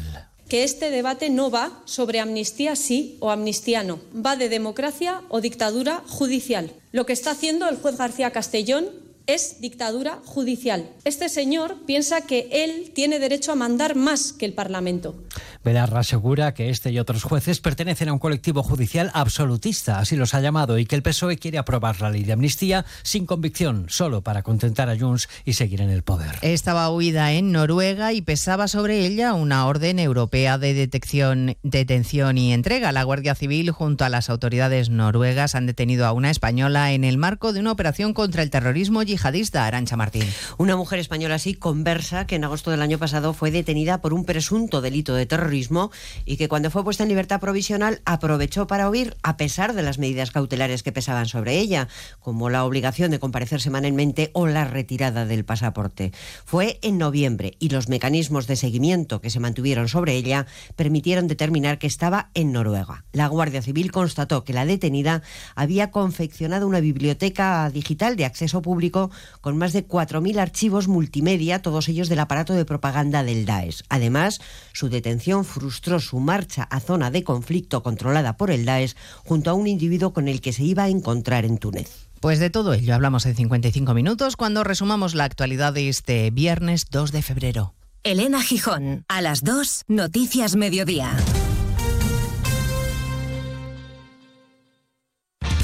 que este debate no va sobre amnistía sí o amnistía no, va de democracia o dictadura judicial. Lo que está haciendo el juez García Castellón es dictadura judicial. Este señor piensa que él tiene derecho a mandar más que el Parlamento. Belarra asegura que este y otros jueces pertenecen a un colectivo judicial absolutista, así los ha llamado, y que el PSOE quiere aprobar la ley de amnistía sin convicción, solo para contentar a Junts y seguir en el poder. Estaba huida en Noruega y pesaba sobre ella una orden europea de detección, detención y entrega. La Guardia Civil, junto a las autoridades noruegas, han detenido a una española en el marco de una operación contra el terrorismo yihadista, Arancha Martín. Una mujer española así conversa que en agosto del año pasado fue detenida por un presunto delito de terrorismo y que cuando fue puesta en libertad provisional aprovechó para huir a pesar de las medidas cautelares que pesaban sobre ella, como la obligación de comparecer semanalmente o la retirada del pasaporte. Fue en noviembre y los mecanismos de seguimiento que se mantuvieron sobre ella permitieron determinar que estaba en Noruega. La Guardia Civil constató que la detenida había confeccionado una biblioteca digital de acceso público con más de 4.000 archivos multimedia, todos ellos del aparato de propaganda del Daesh. Además, su detención frustró su marcha a zona de conflicto controlada por el Daesh junto a un individuo con el que se iba a encontrar en Túnez. Pues de todo ello hablamos en 55 minutos cuando resumamos la actualidad de este viernes 2 de febrero. Elena Gijón, a las 2, Noticias Mediodía.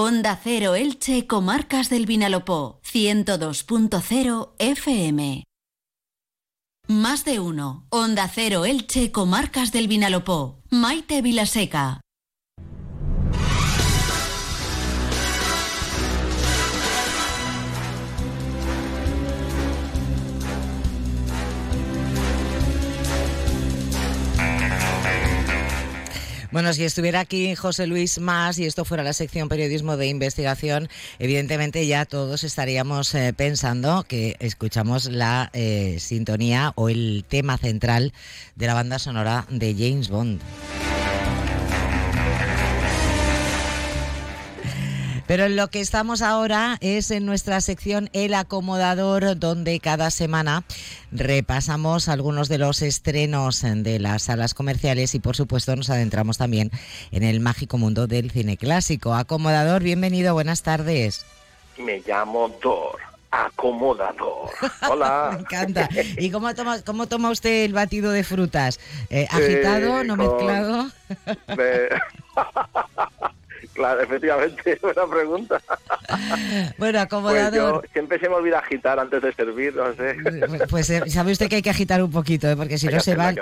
Onda Cero Elche, Comarcas del Vinalopó, 102.0 FM. Más de uno. Onda Cero Elche, Comarcas del Vinalopó. Maite Vilaseca. Bueno, si estuviera aquí José Luis Más y esto fuera la sección periodismo de investigación, evidentemente ya todos estaríamos eh, pensando que escuchamos la eh, sintonía o el tema central de la banda sonora de James Bond. Pero en lo que estamos ahora es en nuestra sección El Acomodador, donde cada semana repasamos algunos de los estrenos de las salas comerciales y por supuesto nos adentramos también en el mágico mundo del cine clásico. Acomodador, bienvenido, buenas tardes. Me llamo Dor. Acomodador. Hola. Me encanta. ¿Y cómo toma, cómo toma usted el batido de frutas? Eh, ¿Agitado, Eh, no con- mezclado? Me- claro, efectivamente, buena pregunta. Bueno, Pues acomodador. yo siempre se me olvida agitar antes de servir, no sé. Pues eh, sabe usted que hay que agitar un poquito, ¿eh? porque si Hay no se va,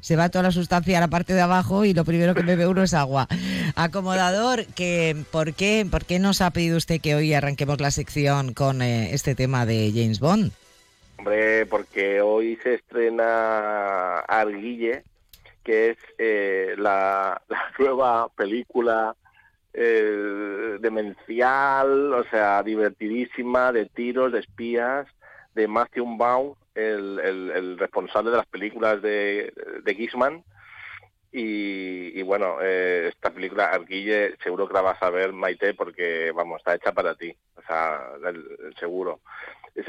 se va toda la sustancia a la parte de abajo y lo primero que bebe uno es agua. Acomodador, que, ¿por, qué, ¿por qué nos ha pedido usted que hoy arranquemos la sección con eh, este tema de James Bond? Hombre, porque hoy se estrena Arguille, que es eh, la, la nueva película eh, demencial, o sea, divertidísima, de tiros, de espías, de Matthew Baum, el, el- responsable de las películas de, de Gizman. Y, bueno, eh, esta película, Arguille, seguro que la vas a ver, Maite, porque, vamos, está hecha para ti, o sea, el seguro.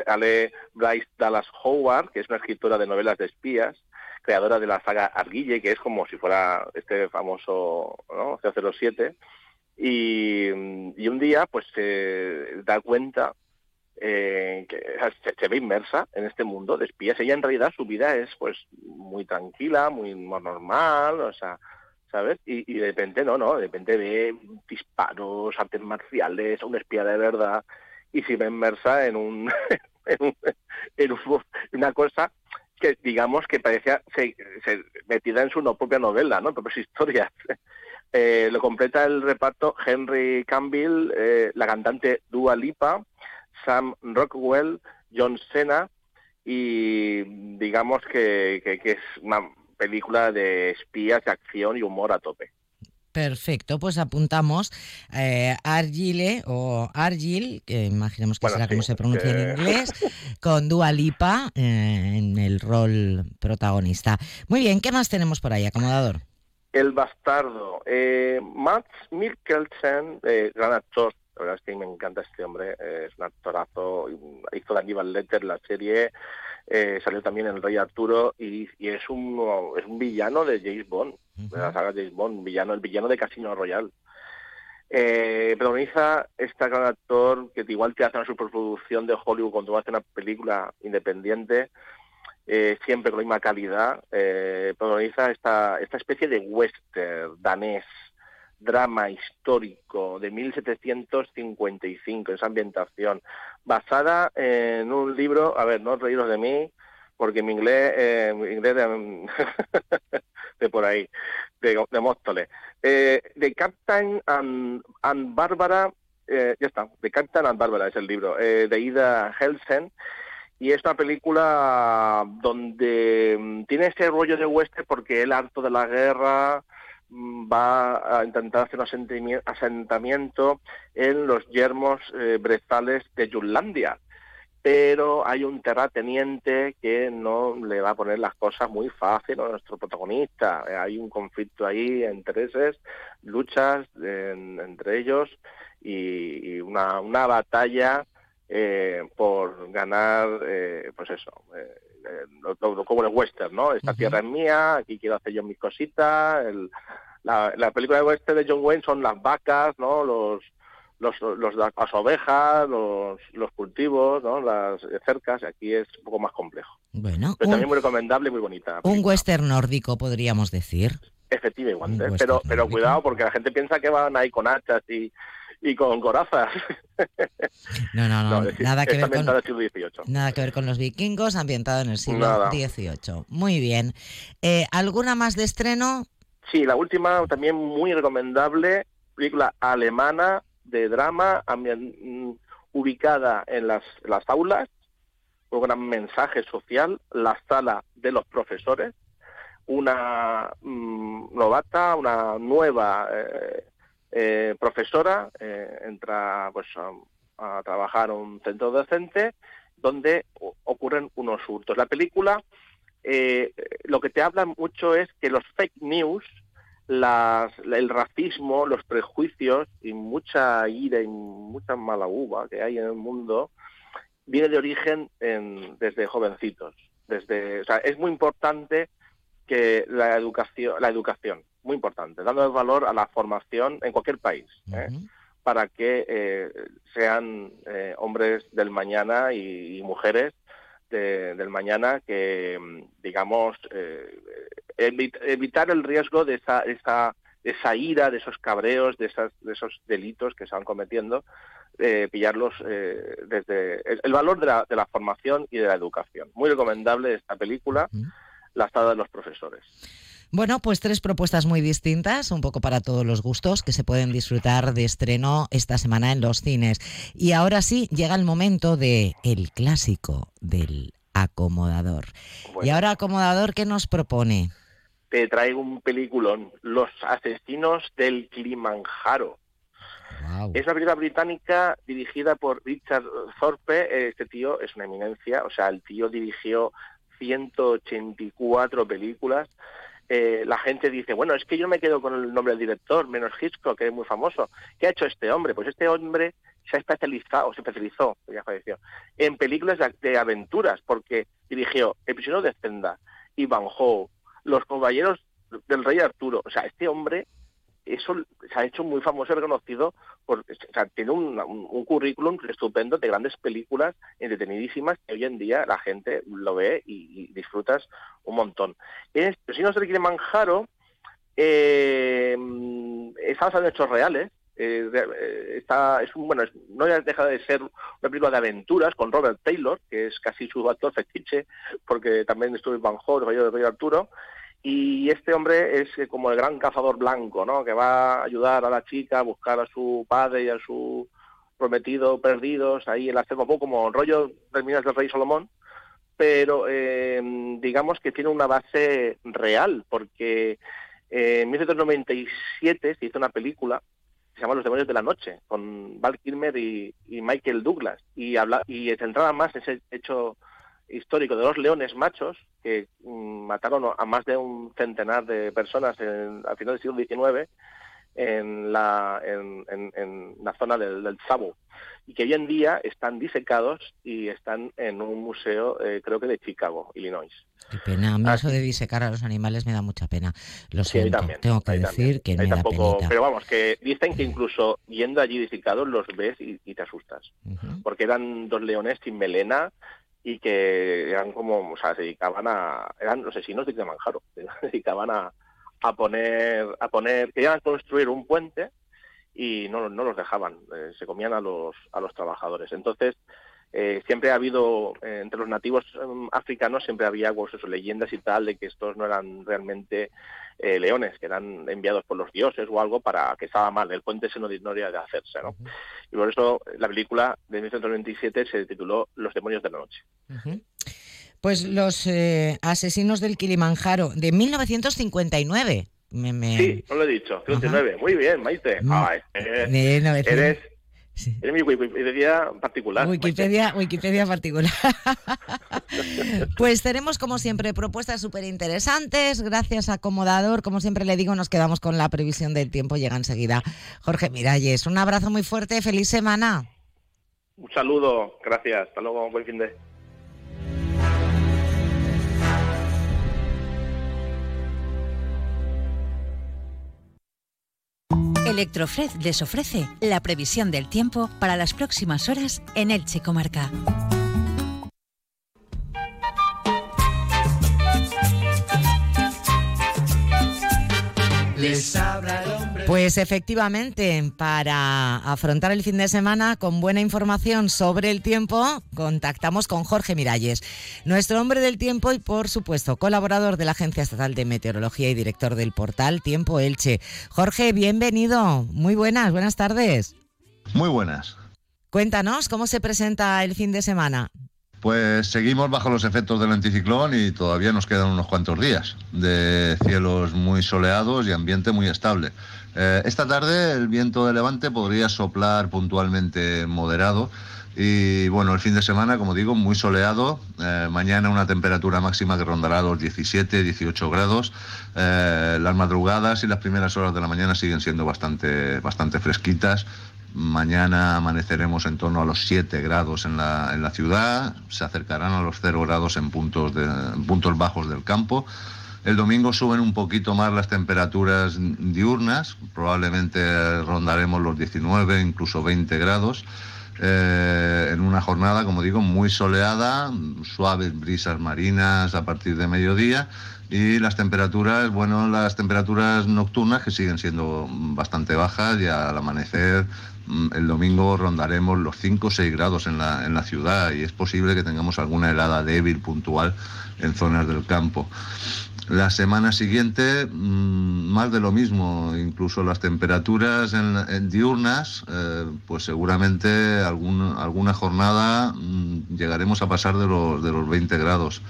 Sale Bryce Dallas Howard, que es una escritora de novelas de espías, creadora de la saga Arguille, que es como si fuera este famoso ¿no? 007. Y, y un día, pues, se da cuenta eh, que se, ve inmersa en este mundo de espías. Ella, en realidad, su vida es, pues, muy tranquila, muy normal, o sea, ¿sabes? Y, y de repente, no, no, de repente ve disparos, artes marciales, un espía de verdad, y se ve inmersa en un, en, un- en un- en una cosa que digamos que parecía se, metida en su propia novela, ¿no? Propias historias. Eh, lo completa el reparto Henry Campbell, eh, la cantante Dua Lipa, Sam Rockwell, John Cena y digamos que, que- que es una película de espías, de acción y humor a tope. Perfecto, pues apuntamos eh, Argile o Argil, que imaginemos que Bueno, será sí, como se pronuncia en inglés, con Dua Lipa eh, en el rol protagonista. Muy bien, ¿qué más tenemos por ahí, acomodador? El bastardo. Eh, Max Mikkelsen, eh, gran actor, la verdad es que me encanta este hombre, eh, es un actorazo, hizo de Aníbal Lecter la serie, eh, salió también en El Rey Arturo y, y es, un, es un villano de James Bond, de la saga James Bond, villano, el villano de Casino Royale. Eh, protagoniza este gran actor que igual te hace una superproducción de Hollywood cuando hace una película independiente, eh, siempre con la misma calidad. Eh, protagoniza esta, esta especie de western danés, drama histórico de 1755, esa ambientación, basada en un libro, a ver, no reíros de mí, porque mi inglés, eh, inglés de, de por ahí, de, de Móstoles. Eh, de Captain and, and Bárbara, eh, ya está, de Captain and Bárbara es el libro, eh, de Ida Helsen, y es una película donde mm, tiene ese rollo de western porque el harto de la guerra mm, va a intentar hacer un asentamiento en los yermos eh, brezales de Jutlandia pero hay un terrateniente que no le va a poner las cosas muy fácil a nuestro protagonista. Eh, Hay un conflicto ahí, intereses, luchas en- entre ellos y, y una, una batalla eh, por ganar, eh, pues eso, eh, eh, como el western, ¿no? Esta tierra es mía, aquí quiero hacer yo mis cositas. el- la, la película de western de John Wayne son las vacas, ¿no? Los, los, los- las ovejas, los, los cultivos, ¿no? las cercas, aquí es un poco más complejo. Bueno, Pero un, también muy recomendable y muy bonita. un western nórdico podríamos decir. Efectiva igual, Un western pero, pero cuidado porque la gente piensa que van ahí con hachas y, y con corazas. No, no, no, No, es- nada que ver con nada que ver con los vikingos, ambientado en el siglo Nada. XVIII. Muy bien. Eh, ¿Alguna más de estreno? Sí, la última también muy recomendable, película alemana de drama mm, ubicada en las, las aulas, con un gran mensaje social, la sala de los profesores, una mm, novata, una nueva eh, eh, profesora eh, entra pues a, a trabajar en un centro docente donde ocurren unos hurtos. La película eh, lo que te habla mucho es que los fake news, las, el racismo, los prejuicios y mucha ira y mucha mala uva que hay en el mundo viene de origen en- desde jovencitos. Desde, o sea, es muy importante que la educación, la educación, muy importante, dando el valor a la formación en cualquier país, ¿eh? para que eh, sean eh, hombres del mañana y, y mujeres de- del mañana que, digamos, eh, evi- evitar el riesgo de esa, esa, esa ira, de esos cabreos, de, esas, de esos delitos que se van cometiendo, eh, pillarlos eh, desde el, el valor de la, de la formación y de la educación. Muy recomendable esta película, La estada de los profesores. Bueno, pues tres propuestas muy distintas, un poco para todos los gustos, que se pueden disfrutar de estreno esta semana en los cines. Y ahora sí, llega el momento de el clásico del acomodador. Y ahora, acomodador, ¿qué nos propone? Te traigo un peliculón, Los asesinos del Kilimanjaro. Es una película británica dirigida por Richard Thorpe. Este tío es una eminencia, o sea, el tío dirigió 184 películas. Eh, la gente dice, bueno, es que yo me quedo con el nombre del director, menos Hitchcock, que es muy famoso. ¿Qué ha hecho este hombre? Pues este hombre se ha especializado, se especializó, ya falleció, en películas de, de aventuras, porque dirigió El prisionero de Zenda, Ivanhoe, Los caballeros del rey Arturo. O sea, este hombre eso se ha hecho muy famoso y reconocido, por, tiene un, currículum estupendo de grandes películas entretenidísimas que hoy en día la gente lo ve y, y disfrutas un montón. Este, si no se le quiere Manjaro, eh, en hechos reales, eh, de- eh, está, es bueno, es- no deja de ser una película de aventuras con Robert Taylor, que es casi su actor fetiche, porque también estuvo en Gogh, el Rey Arturo, y este hombre es eh, como el gran cazador blanco, ¿no? Que va a ayudar a la chica a buscar a su padre y a su prometido perdidos ahí en la selva, poco como rollo de del Rey Salomón, pero eh, digamos que tiene una base real, porque eh, en 1997 se hizo una película que se llama Los demonios de la noche, con Val Kilmer y, Michael Douglas, y, habla, centraba más ese hecho histórico de los leones machos que mm, mataron a más de un centenar de personas en, al final del siglo XIX en la, en, en, la zona del, del Sabo y que hoy en día están disecados y están en un museo, eh, creo que de Chicago, Illinois. Qué pena, a mí eso de disecar a los animales me da mucha pena. Lo siento, tengo que decir que me da penita. Pero vamos, que dicen que incluso yendo allí disecados los ves y, te asustas. Porque eran dos leones sin melena y que eran como, o sea, se dedicaban a, eran los asesinos de Kilimanjaro, se dedicaban a, a poner, a poner, querían construir un puente y no, no los dejaban, eh, se comían a los, a los trabajadores. Entonces, eh, siempre ha habido, eh, entre los nativos em, africanos, siempre había pues, leyendas y tal de que estos no eran realmente leones, que eran enviados por los dioses o algo para que estaba mal, el puente se no, no de hacerse. ¿no? Y por eso la película de 1927 se tituló Los demonios de la noche. Pues los asesinos del Kilimanjaro, de 1959. Sí, no lo he dicho, 39. Muy bien, Maite. Mm. eres, eres, mi Wikipedia particular. Wikipedia, Wikipedia particular. pues tenemos, como siempre, propuestas súper interesantes. Gracias, acomodador. Como siempre le digo, nos quedamos con la previsión del tiempo. Llega enseguida Jorge Miralles. Un abrazo muy fuerte. Feliz semana. Un saludo. Gracias. Hasta luego. Buen fin de. Electrofred les ofrece la previsión del tiempo para las próximas horas en Elche Comarca. Les habla pues efectivamente, para afrontar el fin de semana con buena información sobre el tiempo, contactamos con Jorge Miralles, nuestro hombre del tiempo y por supuesto colaborador de la Agencia Estatal de Meteorología y director del portal Tiempo Elche. Jorge, bienvenido. Muy buenas, buenas tardes. Muy buenas. Cuéntanos cómo se presenta el fin de semana. Pues seguimos bajo los efectos del anticiclón y todavía nos quedan unos cuantos días de cielos muy soleados y ambiente muy estable. Eh, esta tarde el viento de levante podría soplar puntualmente moderado. Y bueno, el fin de semana, como digo, muy soleado. Eh, mañana una temperatura máxima que rondará los 17, 18 grados. Eh, las madrugadas y las primeras horas de la mañana siguen siendo bastante, bastante fresquitas. Mañana amaneceremos en torno a los 7 grados en la, en la ciudad, se acercarán a los 0 grados en puntos, de, puntos bajos del campo. El domingo suben un poquito más las temperaturas diurnas, probablemente rondaremos los 19, incluso 20 grados. Eh, en una jornada, como digo, muy soleada, suaves brisas marinas a partir de mediodía y las temperaturas, bueno, las temperaturas nocturnas que siguen siendo bastante bajas y al amanecer mm, el domingo rondaremos los 5 o 6 grados en la, en la ciudad y es posible que tengamos alguna helada débil puntual en zonas del campo. La semana siguiente, mm, más de lo mismo, incluso las temperaturas en, diurnas, eh, pues seguramente alguna jornada mm, llegaremos a pasar de los, de los 20 grados.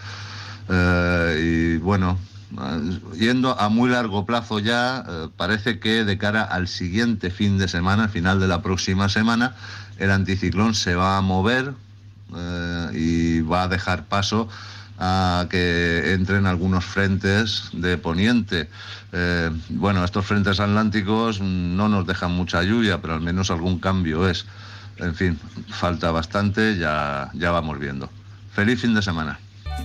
Eh, y bueno, eh, yendo a muy largo plazo ya, parece que de cara al siguiente fin de semana, al final de la próxima semana, el anticiclón se va a mover y va a dejar paso a que entren algunos frentes de poniente. bueno, estos frentes atlánticos no nos dejan mucha lluvia, pero al menos algún cambio es. En fin, falta bastante, ya, ya vamos viendo. Feliz fin de semana.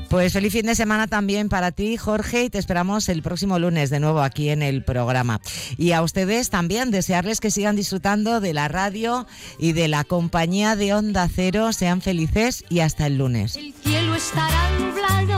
Pues feliz fin de semana también para ti, Jorge, y te esperamos el próximo lunes de nuevo aquí en el programa. Y a ustedes también desearles que sigan disfrutando de la radio y de la compañía de Onda Cero. Sean felices y hasta el lunes. El cielo estará nublado